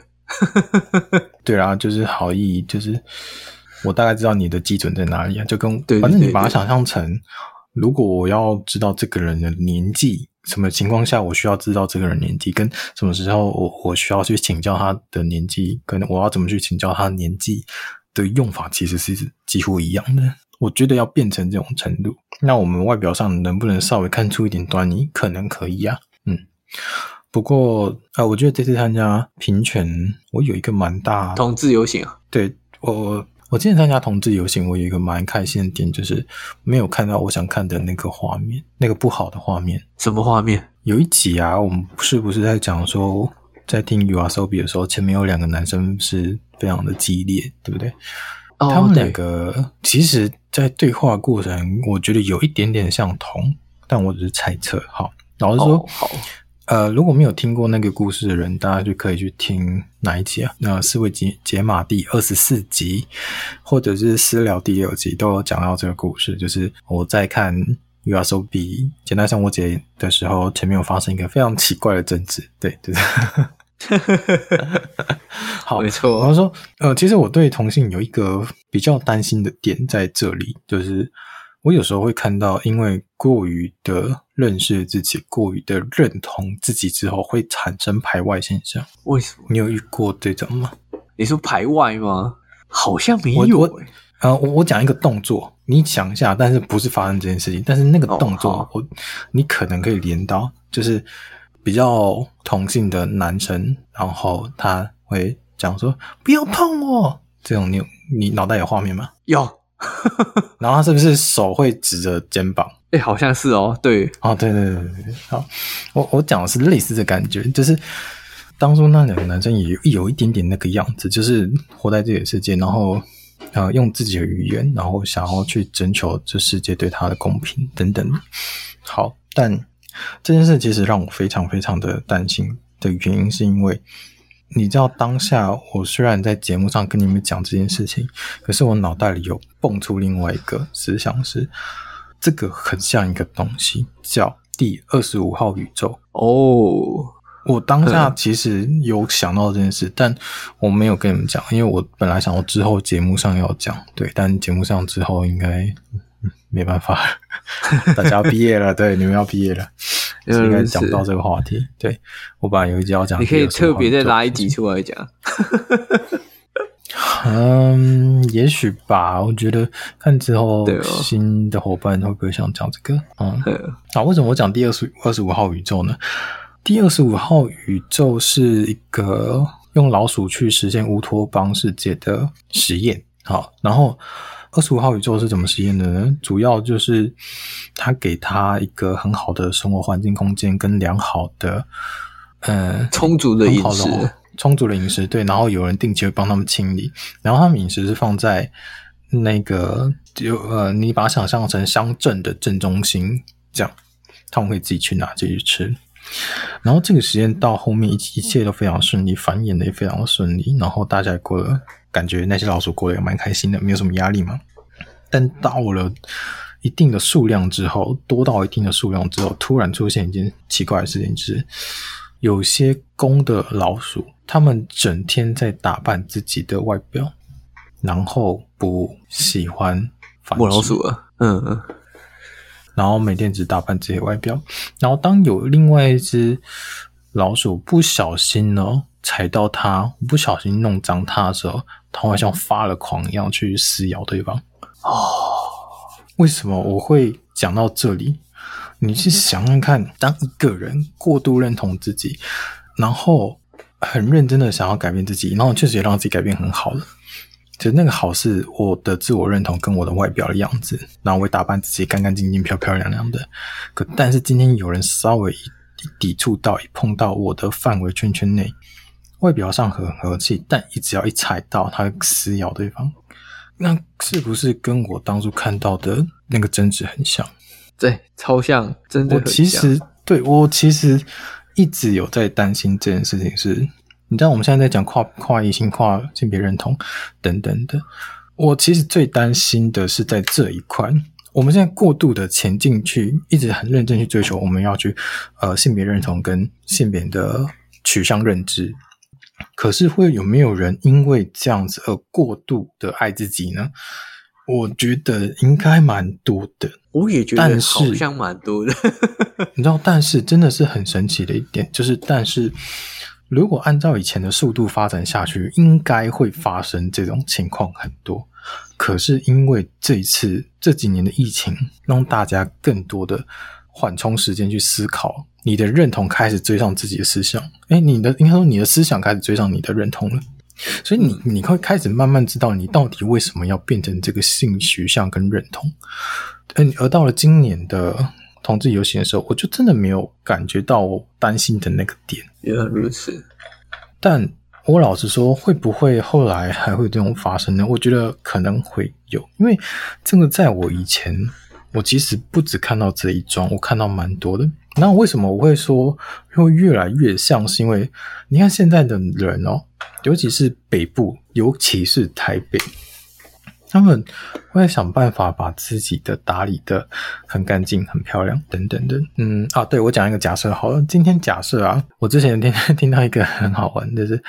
对啊，就是好意，就是我大概知道你的基准在哪里啊，就跟反正你把它想象成，如果我要知道这个人的年纪。什么情况下我需要知道这个人年纪，跟什么时候我我需要去请教他的年纪，跟我要怎么去请教他的年纪的用法，其实是几乎一样的。我觉得要变成这种程度，那我们外表上能不能稍微看出一点端倪？可能可以啊，嗯。不过啊、呃，我觉得这次参加平权，我有一个蛮大同志游行啊，对我。我今天参加同志游行，我有一个蛮开心的点，就是没有看到我想看的那个画面，那个不好的画面。什么画面？有一集啊，我们是不是在讲说，在听 YOASOBI 的时候，前面有两个男生是非常的激烈，对不对？哦，他们两个其实，在对话过程，我觉得有一点点像同，但我只是猜测。好，老实说，哦，好。呃，如果没有听过那个故事的人，大家就可以去听哪一集啊？那四位解解码第二十四集，或者是私聊第六集，都有讲到这个故事。就是我在看 YOASOBI 简单生活节的时候，前面有发生一个非常奇怪的争执。对，就是，好，没错。然后说，呃，其实我对同性有一个比较担心的点在这里，就是我有时候会看到，因为过于的认识自己，过于的认同自己之后，会产生排外现象。为什么？你有遇过这种吗？你说排外吗？好像没有。我呃，我我讲一个动作，你想一下，但是不是发生这件事情？但是那个动作，哦、我你可能可以连到，就是比较同性的男生，然后他会讲说：“不要碰我。”这种你有你脑袋有画面吗？有。然后他是不是手会指着肩膀？哎、欸，好像是哦。对，哦，对对对对。好，我我讲的是类似的感觉，就是当初那两个男生也有，一点点那个样子，就是活在自己的世界，然后呃，用自己的语言，然后想要去征求这世界对他的公平等等。好，但这件事其实让我非常非常的担心的原因，是因为。你知道当下，我虽然在节目上跟你们讲这件事情，可是我脑袋里有蹦出另外一个思想是，这个很像一个东西，叫第二十五号宇宙。哦，我当下其实有想到这件事，但我没有跟你们讲，因为我本来想我之后节目上要讲，对，但节目上之后应该没办法，大家要毕业了，对，你们要毕业了。应该讲不到这个话题。对，我本来有一集要讲，你可以特别再拉一集出来讲。嗯，也许吧。我觉得看之后新的伙伴会不会想讲这个？嗯，啊，为什么我讲第二十二十五号宇宙呢？第二十五号宇宙是一个用老鼠去实现乌托邦世界的实验。好，然后。二十五号宇宙是怎么实验的呢？主要就是他给他一个很好的生活环境空间跟良好的，呃，充足的饮食，充足的饮食，对。然后有人定期会帮他们清理，然后他们饮食是放在那个就呃，你把它想象成乡镇的正中心，这样他们会自己去拿进去吃。然后这个实验到后面一一切都非常顺利，繁衍的也非常的顺利，然后大家也过了。感觉那些老鼠过得也蛮开心的，没有什么压力嘛。但到了一定的数量之后，多到一定的数量之后，突然出现一件奇怪的事情，就是有些公的老鼠，它们整天在打扮自己的外表，然后不喜欢母老鼠啊，嗯嗯，然后每天只打扮这些外表，然后当有另外一只老鼠不小心呢踩到它，不小心弄脏它的时候。他会像发了狂一样去撕咬对方。哦，为什么我会讲到这里？你去想想看，当一个人过度认同自己，然后很认真的想要改变自己，然后确实也让自己改变很好了。就那个好是我的自我认同跟我的外表的样子，然后我打扮自己干干净净、漂漂亮亮的。可但是今天有人稍微一抵触到，一碰到我的范围圈圈内。外表上很和气，但一只要一踩到，它会撕咬对方。那是不是跟我当初看到的那个争执很像？对，超像，真的很像。我其实对我其实一直有在担心这件事情是，是你知道我们现在在讲跨跨异性、跨性别认同等等的。我其实最担心的是在这一块，我们现在过度的前进去，一直很认真去追求，我们要去呃性别认同跟性别的取向认知。可是会有没有人因为这样子而过度的爱自己呢？我觉得应该蛮多的。我也觉得好像蛮多的。你知道，但是真的是很神奇的一点，就是但是如果按照以前的速度发展下去，应该会发生这种情况很多。可是因为这一次这几年的疫情，让大家更多的缓冲时间去思考。你的认同开始追上自己的思想，诶，你的应该说你的思想开始追上你的认同了，所以你你会开始慢慢知道你到底为什么要变成这个性取向跟认同。嗯，而到了今年的同志游行的时候，我就真的没有感觉到我担心的那个点。原来如此，但我老实说，会不会后来还会这种发生呢？我觉得可能会有，因为这个在我以前。我其实不只看到这一桩，我看到蛮多的。那为什么我会说会越来越像？是因为你看现在的人哦，尤其是北部，尤其是台北，他们会想办法把自己的打理得很干净、很漂亮等等的。嗯啊，对，我讲一个假设好了。今天假设啊，我之前听 听到一个很好玩，就是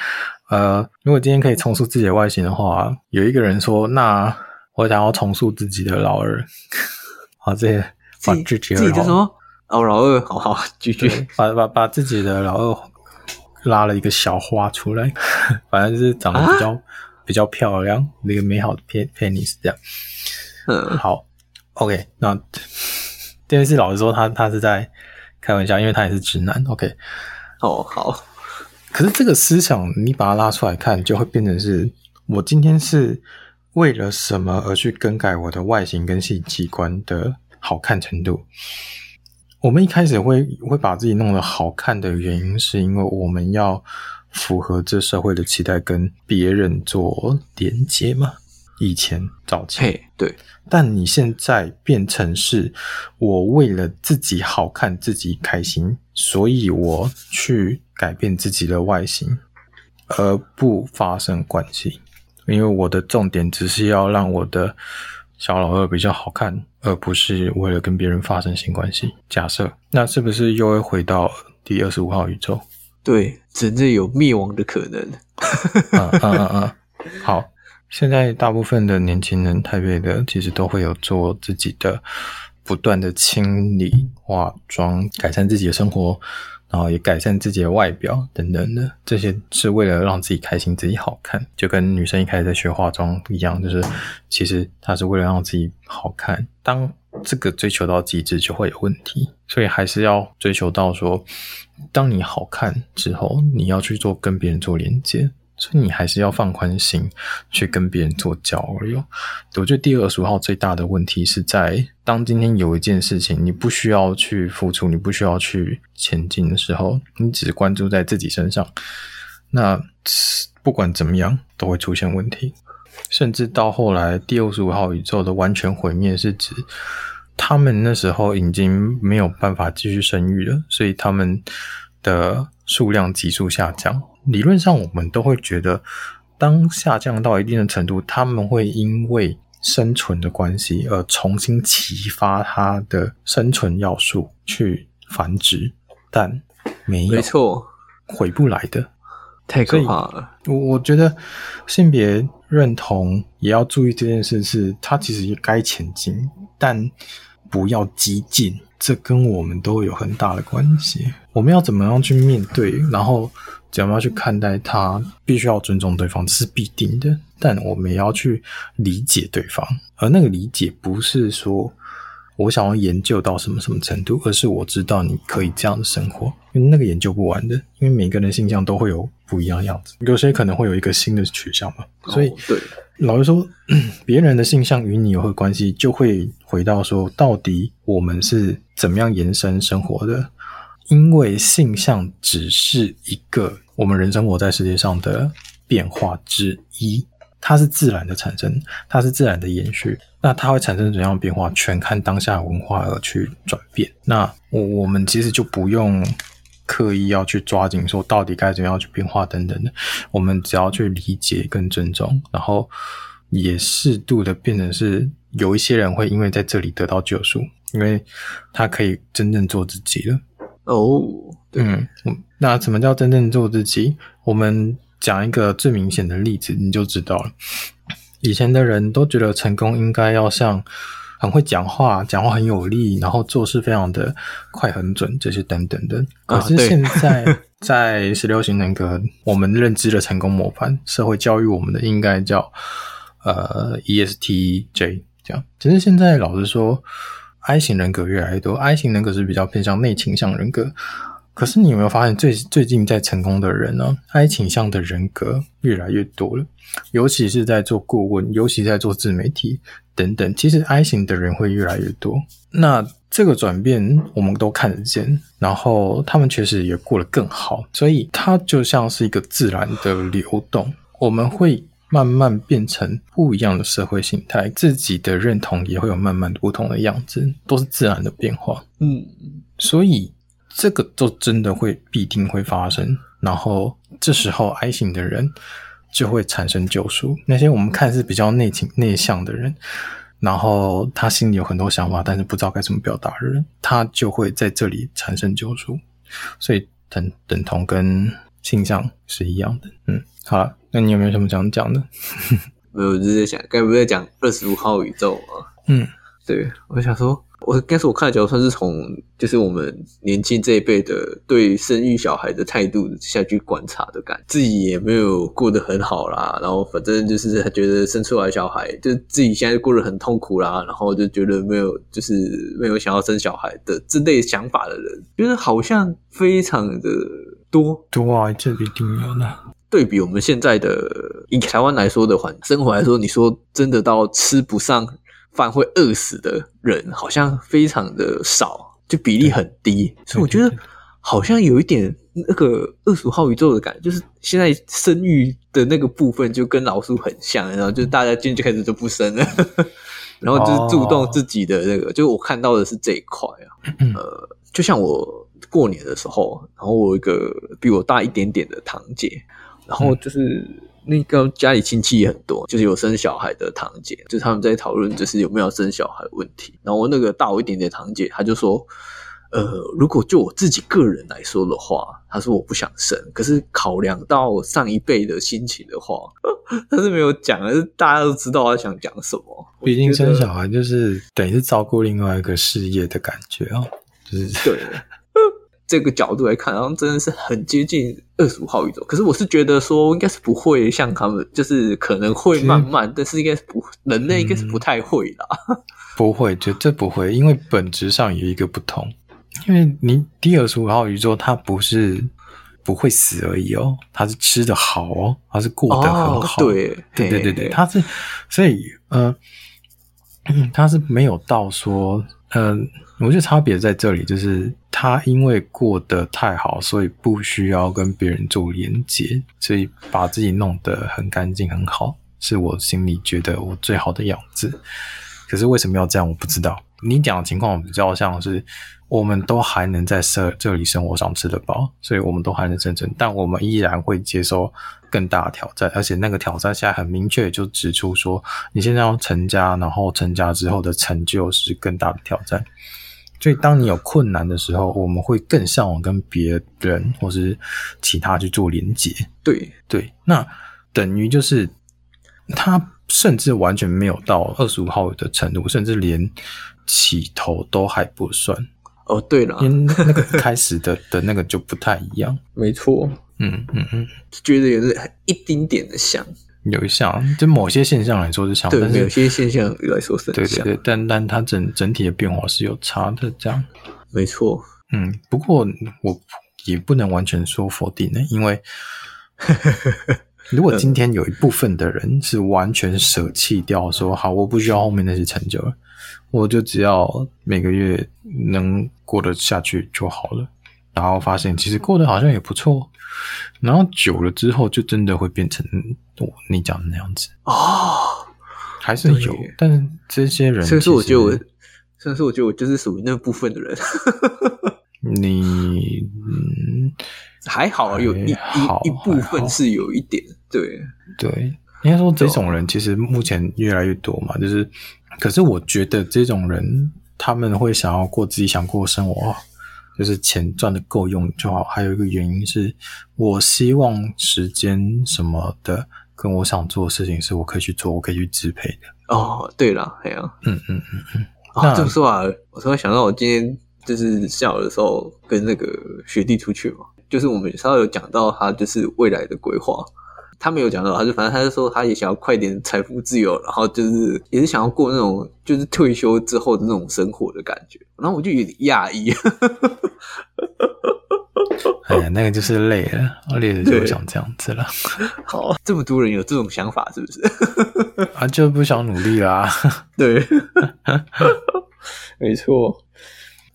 呃，如果今天可以重塑自己的外形的话，有一个人说，那我想要重塑自己的老二。把这些把自己自己的什么哦老二，好好继续把把把自己的老二拉了一个小花出来，反正就是长得比较、啊、比较漂亮，那个美好的 penis 这样。嗯，好，OK，那这件事老实说他，他他是在开玩笑，因为他也是直男。OK，哦好，可是这个思想你把它拉出来看，就会变成是我今天是为了什么而去更改我的外形跟性器官的好看程度？我们一开始会会把自己弄得好看的原因，是因为我们要符合这社会的期待，跟别人做连接嘛。以前早期对，但你现在变成是，我为了自己好看、自己开心，所以我去改变自己的外形，而不发生关系。因为我的重点只是要让我的小老二比较好看，而不是为了跟别人发生性关系。假设，那是不是又会回到第二十五号宇宙？对，真正有灭亡的可能。嗯嗯嗯嗯，好。现在大部分的年轻人，台北的其实都会有做自己的不断的清理、化妆，改善自己的生活。然后也改善自己的外表等等的，这些是为了让自己开心、自己好看，就跟女生一开始在学化妆一样，就是其实她是为了让自己好看。当这个追求到极致，就会有问题，所以还是要追求到说，当你好看之后，你要去做跟别人做连接。所以你还是要放宽心，去跟别人做交流。我觉得第二十五号最大的问题是在，当今天有一件事情你不需要去付出，你不需要去前进的时候，你只关注在自己身上，那不管怎么样都会出现问题。甚至到后来，第二十五号宇宙的完全毁灭是指，他们那时候已经没有办法继续生育了，所以他们的数量急速下降。理论上，我们都会觉得，当下降到一定的程度，他们会因为生存的关系而重新启发它的生存要素去繁殖，但没有，没错，回不来的，太可怕了。我我觉得性别认同也要注意这件事，是它其实也该前进，但不要激进。这跟我们都有很大的关系。我们要怎么样去面对，然后怎么样去看待它？必须要尊重对方，这是必定的。但我们也要去理解对方，而那个理解不是说我想要研究到什么什么程度，而是我知道你可以这样的生活，因为那个研究不完的。因为每个人的性向都会有不一样的样子，有些可能会有一个新的取向嘛。所以，对。老实说，别人的性向与你有何关系？就会回到说，到底我们是怎么样延伸生活的？因为性向只是一个我们人生活在世界上的变化之一，它是自然的产生，它是自然的延续。那它会产生怎样的变化？全看当下文化而去转变。那我我们其实就不用。刻意要去抓紧，说到底该怎么样去变化等等的，我们只要去理解跟尊重，然后也适度的变成是有一些人会因为在这里得到救赎，因为他可以真正做自己了。哦，嗯，那什么叫真正做自己？我们讲一个最明显的例子，你就知道了。以前的人都觉得成功应该要像。很会讲话，讲话很有力，然后做事非常的快很准，这些等等的。可是现在 在十六型人格，我们认知的成功模范，社会教育我们的应该叫呃 ESTJ 这样。其实现在老实说，I 型人格越来越多，I 型人格是比较偏向内倾向人格。可是你有没有发现最最近在成功的人呢？I 倾向的人格越来越多了，尤其是在做顾问，尤其在做自媒体等等。其实 I 型的人会越来越多。那这个转变我们都看得见，然后他们确实也过得更好。所以它就像是一个自然的流动，我们会慢慢变成不一样的社会形态，自己的认同也会有慢慢不同的样子，都是自然的变化。嗯，所以。这个就真的会必定会发生，然后这时候 I 型的人就会产生救赎。那些我们看似比较内情内向的人，然后他心里有很多想法，但是不知道该怎么表达的人，他就会在这里产生救赎。所以等等同跟性向是一样的。嗯，好了，那你有没有什么想讲的？没有，我就是在想，该不会讲二十五号宇宙啊？嗯，对，我想说，我该是我看的角度算是从就是我们年轻这一辈的对生育小孩的态度下去观察的感觉，自己也没有过得很好啦，然后反正就是他觉得生出来小孩就自己现在过得很痛苦啦，然后就觉得没有就是没有想要生小孩的这类想法的人，觉得好像非常的多多啊，这一定有的。对比我们现在的以台湾来说的话，生活来说，你说真的到吃不上。饭会饿死的人好像非常的少，就比例很低，所以我觉得好像有一点那个二十五号宇宙的感觉，就是现在生育的那个部分就跟老鼠很像，然后就大家今天就开始就不生了，然后就是注重自己的那个，就我看到的是这一块啊，呃，就像我过年的时候，然后我有一个比我大一点点的堂姐，然后就是。那个家里亲戚也很多，就是有生小孩的堂姐，就是他们在讨论，就是有没有生小孩问题。然后我那个大我一点点堂姐，她就说：“呃，如果就我自己个人来说的话，她说我不想生。可是考量到上一辈的心情的话，她是没有讲，但是大家都知道她想讲什么。毕竟生小孩就是等于是照顾另外一个事业的感觉哦，就是对。”这个角度来看，然后真的是很接近二十五号宇宙。可是我是觉得说，应该是不会像他们，就是可能会慢慢，但是应该是不，人类应该是不太会啦。嗯、不会，绝对不会，因为本质上有一个不同。因为你第二十五号宇宙，它不是不会死而已哦，它是吃的好哦，它是过得很好。哦、对，对对对对，它是，所以呃，它是没有到说。嗯，我觉得差别在这里，就是他因为过得太好，所以不需要跟别人做连接，所以把自己弄得很干净很好，是我心里觉得我最好的样子。可是为什么要这样，我不知道。你讲的情况比较像是，我们都还能在这这里生活上吃得饱，所以我们都还能生存，但我们依然会接受更大的挑战，而且那个挑战现在很明确，就指出说，你现在要成家，然后成家之后的成就是更大的挑战。所以当你有困难的时候，我们会更向往跟别人或是其他去做连接。对。对，那等于就是他甚至完全没有到二十五号的程度，甚至连。起头都还不算。哦，对了，那个开始的 的那个就不太一样，没错，嗯嗯嗯，觉得有一丁点的像，有一项，就某些现象来说是像，对，有些现象来说是对对对，但但它整整体的变化是有差的，这样，没错，嗯，不过我也不能完全说否定的，因为 如果今天有一部分的人是完全舍弃掉，说好，我不需要后面那些成就了。我就只要每个月能过得下去就好了，然后发现其实过得好像也不错，然后久了之后就真的会变成我你讲的那样子啊、哦，还是有，但是这些人，所以说我觉得我，所以说我觉得我就是属于那部分的人。你嗯还好，有一一一部分是有一点，对对，应该说这种人其实目前越来越多嘛，就是。可是我觉得这种人，他们会想要过自己想过的生活，就是钱赚的够用就好。还有一个原因是，我希望时间什么的，跟我想做的事情是我可以去做，我可以去支配的。哦，对了，还有，嗯嗯嗯嗯。啊，这么说啊，我突然想到，我今天就是下午的时候跟那个学弟出去嘛，就是我们稍微有讲到他就是未来的规划。他没有讲到，他就反正他就说，他也想要快点财富自由，然后就是也是想要过那种就是退休之后的那种生活的感觉。然后我就有点讶异，哎呀，那个就是累了，累了就不想这样子了。好，这么多人有这种想法，是不是？啊，就不想努力啦。对，没错，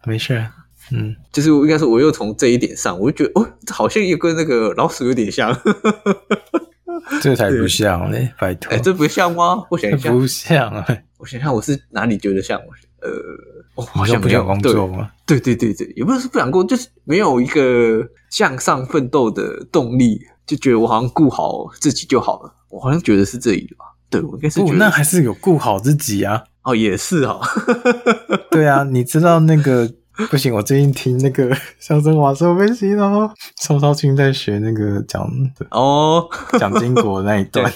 没事。嗯，就是我应该说，我又从这一点上，我就觉得哦，好像又跟那个老鼠有点像。这才不像嘞，拜托！哎、欸，这不像吗？我想一下，不像啊！我想想，我是哪里觉得像？呃，我好像不想工作吗？对对对对，也不是不想工作，就是没有一个向上奋斗的动力，就觉得我好像顾好自己就好了。我好像觉得是这里吧？对，我应该是觉得是。那还是有顾好自己啊？哦，也是哈、哦。对啊，你知道那个。不行，我最近听那个相声瓦舍分析了，宋少卿在学那个讲哦，蒋经国那一段。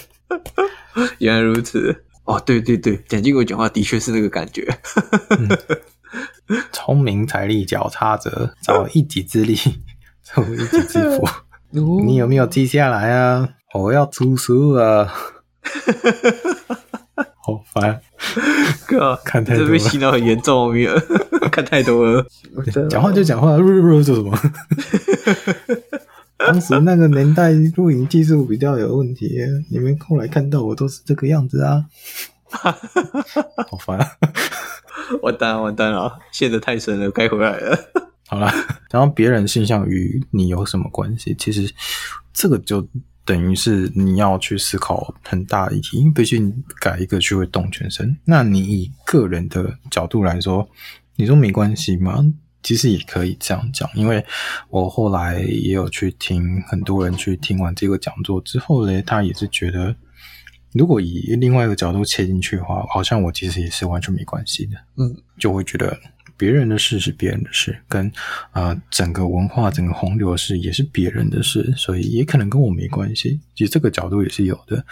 原来如此，哦，对对对，蒋经国讲话的确是那个感觉。聪、嗯、明才力脚踏者，找一己之力，出一己之福。你有没有记下来啊？我要出书啊！好烦，哥，看太多了，这被洗脑很严重，我有 看太多了。讲话就讲话，录录录做什么？当时那个年代录影技术比较有问题，你们后来看到我都是这个样子啊，好烦啊！完蛋了，完蛋了，陷得太深了，该回来了。好了，然后别人性向与你有什么关系？其实这个就等于是你要去思考很大的议题，因为毕竟改一个就会动全身。那你以个人的角度来说，你说没关系吗？其实也可以这样讲，因为我后来也有去听很多人去听完这个讲座之后呢，他也是觉得，如果以另外一个角度切进去的话，好像我其实也是完全没关系的，嗯，就会觉得别人的事是别人的事，跟啊、整个文化、整个洪流的事也是别人的事，所以也可能跟我没关系。其实这个角度也是有的。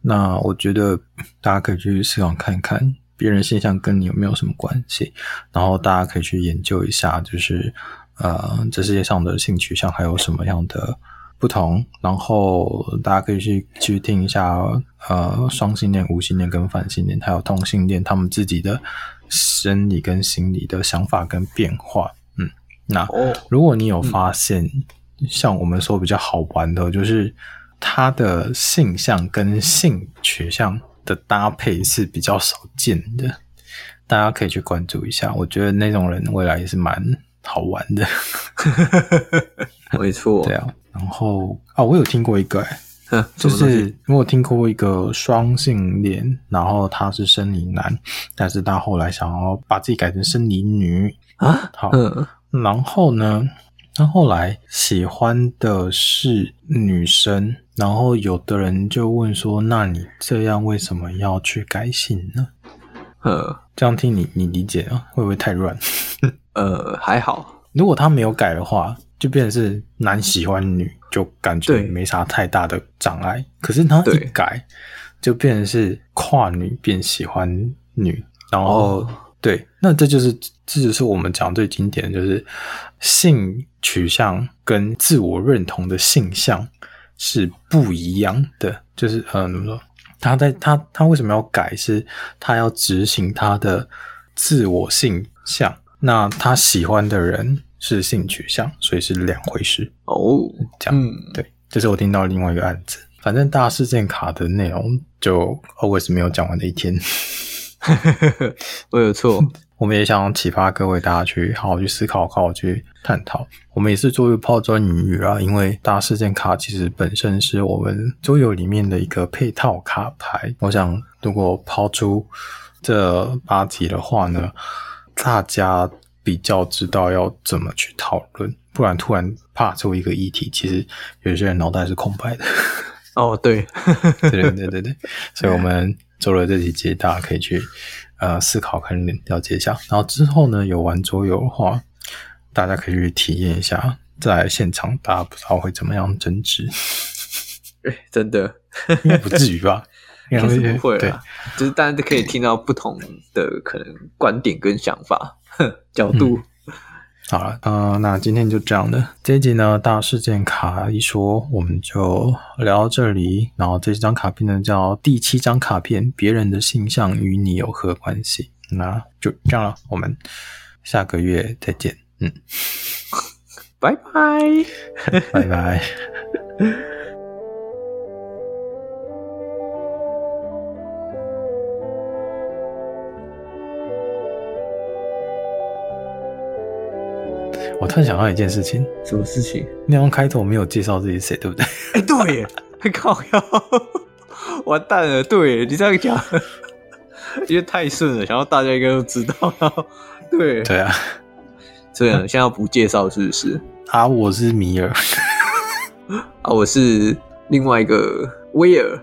那我觉得大家可以去思考看看。别人现象跟你有没有什么关系？然后大家可以去研究一下，就是呃，这世界上的性取向还有什么样的不同？然后大家可以去去听一下，呃，双性恋、无性恋跟反性恋，还有同性恋他们自己的生理跟心理的想法跟变化。嗯，那如果你有发现，嗯、像我们说比较好玩的，就是他的性向跟性取向。的搭配是比较少见的，大家可以去关注一下。我觉得那种人未来也是蛮好玩的，没错。对啊，然后啊，我有听过一个、就是我有听过一个双性恋，然后他是生理男，但是他后来想要把自己改成生理女啊。好，嗯、然后呢，他后来喜欢的是女生。然后有的人就问说：“那你这样为什么要去改性呢？”呃，这样听你你理解啊？会不会太乱？呃，还好。如果他没有改的话，就变成是男喜欢女，就感觉没啥太大的障碍。可是他一改，就变成是跨女变喜欢女，然后、哦、对，那这就是这就是我们讲最经典的，就是性取向跟自我认同的性向。是不一样的，就是呃，怎么说？他在他他为什么要改？是他要执行他的自我性向，那他喜欢的人是性取向，所以是两回事哦。这样，嗯、对，这是我听到另外一个案子。反正大事件卡的内容就 always 没有讲完的一天，我有错。我们也想启发各位大家去好好去思考，好好去探讨。我们也是作为抛砖引玉啊，因为大事件卡其实本身是我们桌游里面的一个配套卡牌。我想，如果抛出这八题的话呢，大家比较知道要怎么去讨论，不然突然怕出一个议题，其实有些人脑袋是空白的。哦，对，对对对对对，所以我们做了这几集，大家可以去。呃，思考可能了解一下，然后之后呢，有玩桌游的话，大家可以去体验一下，在现场大家不知道会怎么样争执。欸、真的应该不至于吧？应该不会，了，就是大家都可以听到不同的可能观点跟想法 角度。嗯好了，呃，那今天就这样的这一集呢，大事件卡一说，我们就聊到这里。然后这张卡片呢，叫第七张卡片，别人的性向与你有何关系？那就这样了，我们下个月再见。嗯，拜拜，拜拜。我突然想到一件事情，什么事情？内容开头没有介绍自己是谁，对不对？哎、欸，对耶，还靠腰，完蛋了。对，你这样讲，因为太顺了，想要大家应该都知道。对，对啊，这样现在要不介绍是不是？啊，我是米尔，啊，我是另外一个威尔。